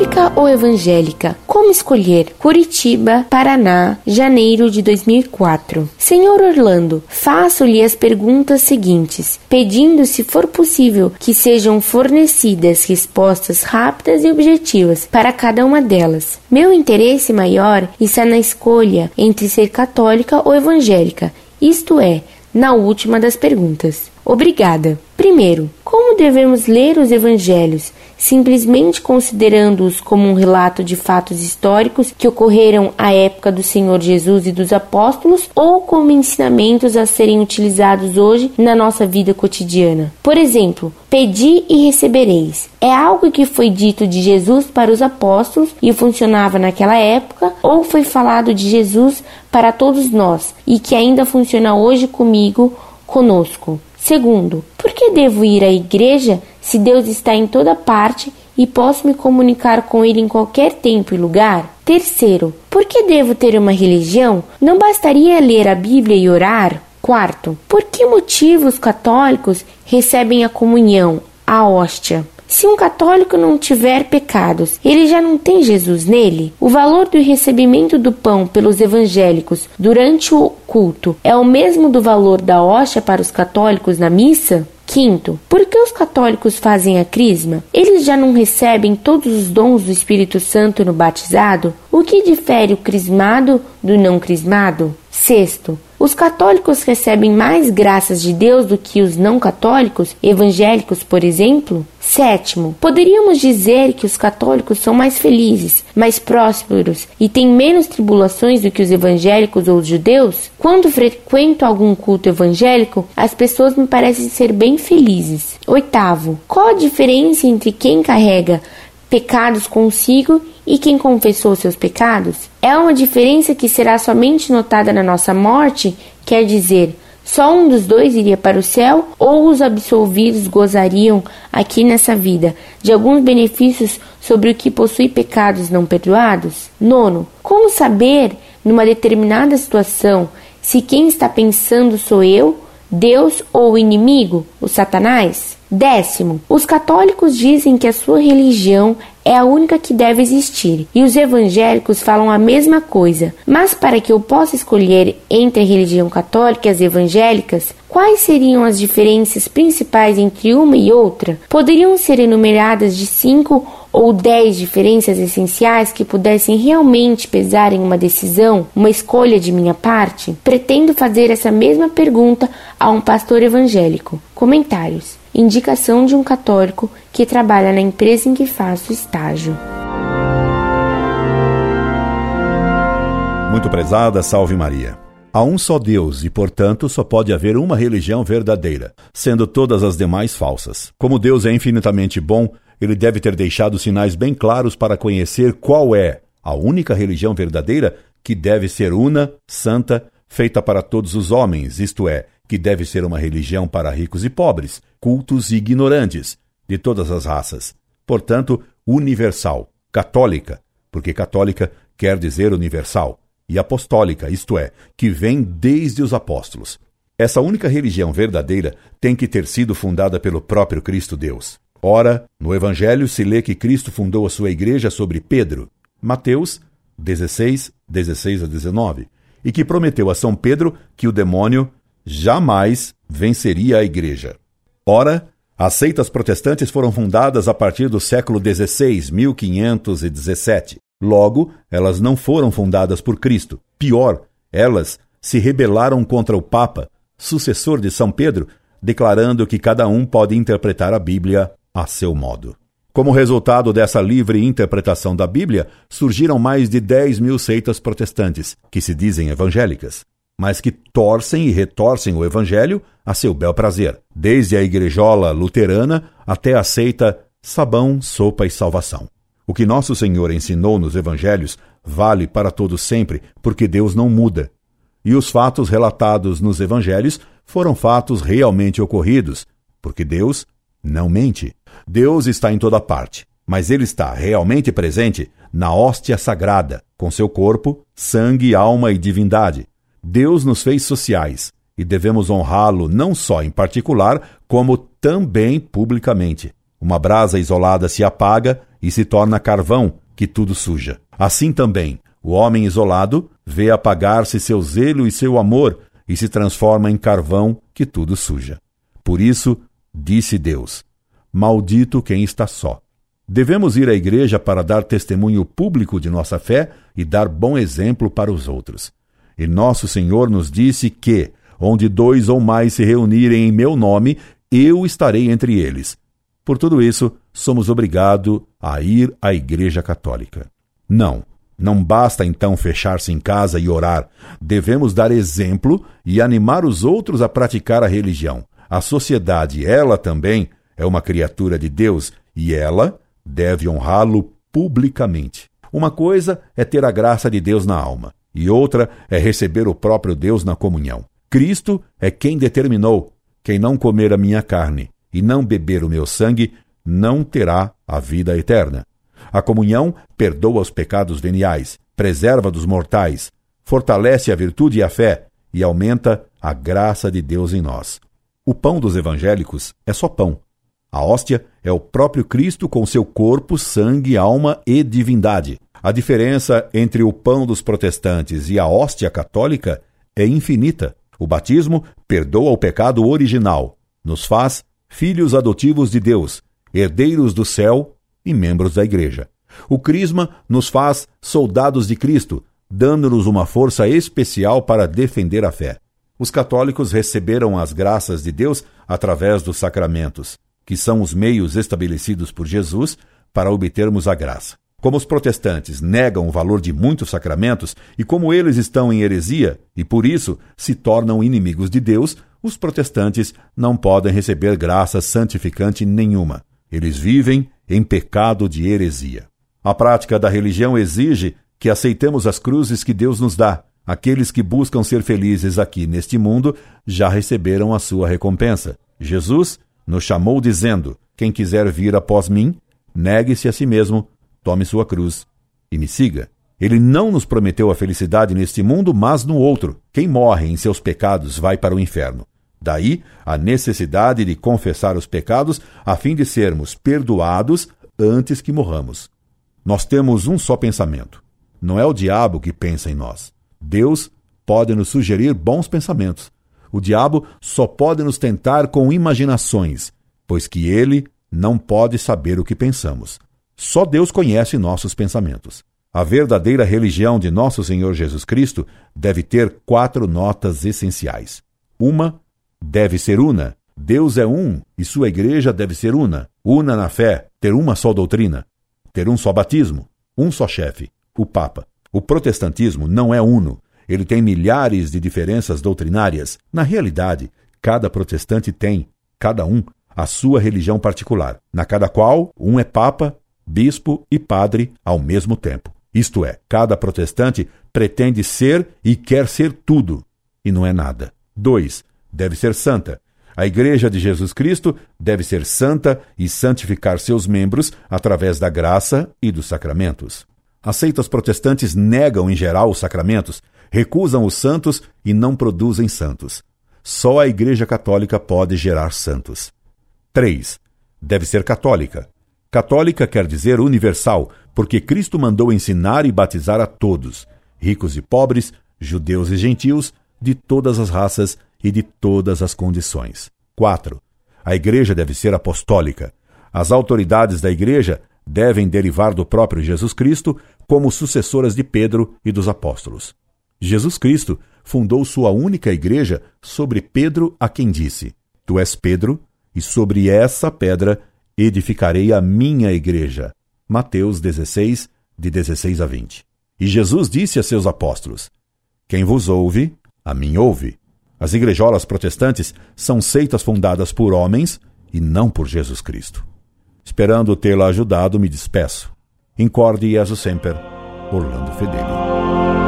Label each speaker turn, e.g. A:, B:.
A: Católica ou evangélica? Como escolher? Curitiba, Paraná, janeiro de 2004. Senhor Orlando, faço-lhe as perguntas seguintes, pedindo, se for possível, que sejam fornecidas respostas rápidas e objetivas para cada uma delas. Meu interesse maior está na escolha entre ser católica ou evangélica, isto é, na última das perguntas. Obrigada. Primeiro, como devemos ler os evangelhos? Simplesmente considerando-os como um relato de fatos históricos que ocorreram à época do Senhor Jesus e dos apóstolos, ou como ensinamentos a serem utilizados hoje na nossa vida cotidiana? Por exemplo, pedi e recebereis. É algo que foi dito de Jesus para os apóstolos e funcionava naquela época, ou foi falado de Jesus para todos nós e que ainda funciona hoje comigo, conosco? Segundo, por que devo ir à igreja se Deus está em toda parte e posso me comunicar com Ele em qualquer tempo e lugar? Terceiro, por que devo ter uma religião? Não bastaria ler a Bíblia e orar? Quarto, por que motivo os católicos recebem a comunhão, a hóstia? Se um católico não tiver pecados, ele já não tem Jesus nele? O valor do recebimento do pão pelos evangélicos durante o culto é o mesmo do valor da hóstia para os católicos na missa? Quinto, por que os católicos fazem a crisma? Eles já não recebem todos os dons do Espírito Santo no batizado? O que difere o crismado do não crismado? Sexto, os católicos recebem mais graças de Deus do que os não católicos, evangélicos, por exemplo? Sétimo, poderíamos dizer que os católicos são mais felizes, mais prósperos e têm menos tribulações do que os evangélicos ou os judeus? Quando frequento algum culto evangélico, as pessoas me parecem ser bem felizes. Oitavo, qual a diferença entre quem carrega pecados consigo e quem confessou seus pecados? É uma diferença que será somente notada na nossa morte, quer dizer, só um dos dois iria para o céu ou os absolvidos gozariam aqui nessa vida de alguns benefícios sobre o que possui pecados não perdoados? Nono, como saber, numa determinada situação, se quem está pensando sou eu, Deus ou o inimigo, o Satanás? Décimo, os católicos dizem que a sua religião é a única que deve existir, e os evangélicos falam a mesma coisa. Mas para que eu possa escolher entre a religião católica e as evangélicas, quais seriam as diferenças principais entre uma e outra? Poderiam ser enumeradas de cinco ou dez diferenças essenciais que pudessem realmente pesar em uma decisão, uma escolha de minha parte? Pretendo fazer essa mesma pergunta a um pastor evangélico. Comentários indicação de um católico que trabalha na empresa em que faço estágio.
B: Muito prezada, salve Maria. Há um só Deus e, portanto, só pode haver uma religião verdadeira, sendo todas as demais falsas. Como Deus é infinitamente bom, ele deve ter deixado sinais bem claros para conhecer qual é a única religião verdadeira que deve ser una, santa, feita para todos os homens, isto é, que deve ser uma religião para ricos e pobres, cultos e ignorantes, de todas as raças. Portanto, universal, católica, porque católica quer dizer universal, e apostólica, isto é, que vem desde os apóstolos. Essa única religião verdadeira tem que ter sido fundada pelo próprio Cristo Deus. Ora, no Evangelho se lê que Cristo fundou a sua igreja sobre Pedro, Mateus 16, 16 a 19, e que prometeu a São Pedro que o demônio jamais venceria a Igreja. Ora, as seitas protestantes foram fundadas a partir do século XVI, 1517. Logo, elas não foram fundadas por Cristo. Pior, elas se rebelaram contra o Papa, sucessor de São Pedro, declarando que cada um pode interpretar a Bíblia a seu modo. Como resultado dessa livre interpretação da Bíblia, surgiram mais de 10 mil seitas protestantes, que se dizem evangélicas mas que torcem e retorcem o Evangelho a seu bel prazer, desde a igrejola luterana até a seita sabão, sopa e salvação. O que nosso Senhor ensinou nos Evangelhos vale para todos sempre, porque Deus não muda. E os fatos relatados nos Evangelhos foram fatos realmente ocorridos, porque Deus não mente. Deus está em toda parte, mas ele está realmente presente na hóstia sagrada, com seu corpo, sangue, alma e divindade, Deus nos fez sociais e devemos honrá-lo não só em particular, como também publicamente. Uma brasa isolada se apaga e se torna carvão, que tudo suja. Assim também, o homem isolado vê apagar-se seu zelo e seu amor e se transforma em carvão, que tudo suja. Por isso, disse Deus: Maldito quem está só. Devemos ir à igreja para dar testemunho público de nossa fé e dar bom exemplo para os outros. E nosso Senhor nos disse que, onde dois ou mais se reunirem em meu nome, eu estarei entre eles. Por tudo isso, somos obrigados a ir à Igreja Católica. Não, não basta então fechar-se em casa e orar. Devemos dar exemplo e animar os outros a praticar a religião. A sociedade, ela também, é uma criatura de Deus e ela deve honrá-lo publicamente. Uma coisa é ter a graça de Deus na alma, e outra é receber o próprio Deus na comunhão. Cristo é quem determinou: quem não comer a minha carne e não beber o meu sangue, não terá a vida eterna. A comunhão perdoa os pecados veniais, preserva dos mortais, fortalece a virtude e a fé e aumenta a graça de Deus em nós. O pão dos evangélicos é só pão. A hóstia é o próprio Cristo com seu corpo, sangue, alma e divindade. A diferença entre o pão dos protestantes e a hóstia católica é infinita. O batismo perdoa o pecado original, nos faz filhos adotivos de Deus, herdeiros do céu e membros da Igreja. O Crisma nos faz soldados de Cristo, dando-nos uma força especial para defender a fé. Os católicos receberam as graças de Deus através dos sacramentos, que são os meios estabelecidos por Jesus para obtermos a graça. Como os protestantes negam o valor de muitos sacramentos e como eles estão em heresia e por isso se tornam inimigos de Deus, os protestantes não podem receber graça santificante nenhuma. Eles vivem em pecado de heresia. A prática da religião exige que aceitemos as cruzes que Deus nos dá. Aqueles que buscam ser felizes aqui neste mundo já receberam a sua recompensa. Jesus nos chamou dizendo: Quem quiser vir após mim, negue-se a si mesmo, tome sua cruz e me siga. Ele não nos prometeu a felicidade neste mundo, mas no outro. Quem morre em seus pecados vai para o inferno. Daí a necessidade de confessar os pecados a fim de sermos perdoados antes que morramos. Nós temos um só pensamento. Não é o diabo que pensa em nós. Deus pode nos sugerir bons pensamentos. O diabo só pode nos tentar com imaginações, pois que ele não pode saber o que pensamos. Só Deus conhece nossos pensamentos. A verdadeira religião de nosso Senhor Jesus Cristo deve ter quatro notas essenciais. Uma deve ser una. Deus é um e sua igreja deve ser una. Una na fé, ter uma só doutrina, ter um só batismo, um só chefe, o Papa. O protestantismo não é uno. Ele tem milhares de diferenças doutrinárias. Na realidade, cada protestante tem, cada um, a sua religião particular, na cada qual um é papa bispo e padre ao mesmo tempo. Isto é, cada protestante pretende ser e quer ser tudo, e não é nada. 2. Deve ser santa. A Igreja de Jesus Cristo deve ser santa e santificar seus membros através da graça e dos sacramentos. As seitas protestantes negam em geral os sacramentos, recusam os santos e não produzem santos. Só a Igreja Católica pode gerar santos. 3. Deve ser católica. Católica quer dizer universal, porque Cristo mandou ensinar e batizar a todos, ricos e pobres, judeus e gentios, de todas as raças e de todas as condições. 4. A igreja deve ser apostólica. As autoridades da igreja devem derivar do próprio Jesus Cristo como sucessoras de Pedro e dos apóstolos. Jesus Cristo fundou sua única igreja sobre Pedro, a quem disse: Tu és Pedro, e sobre essa pedra edificarei a minha igreja. Mateus 16, de 16 a 20. E Jesus disse a seus apóstolos: Quem vos ouve, a mim ouve. As igrejolas protestantes são seitas fundadas por homens e não por Jesus Cristo. Esperando tê-la ajudado, me despeço. Incorde Jesus Semper, Orlando Fedeli.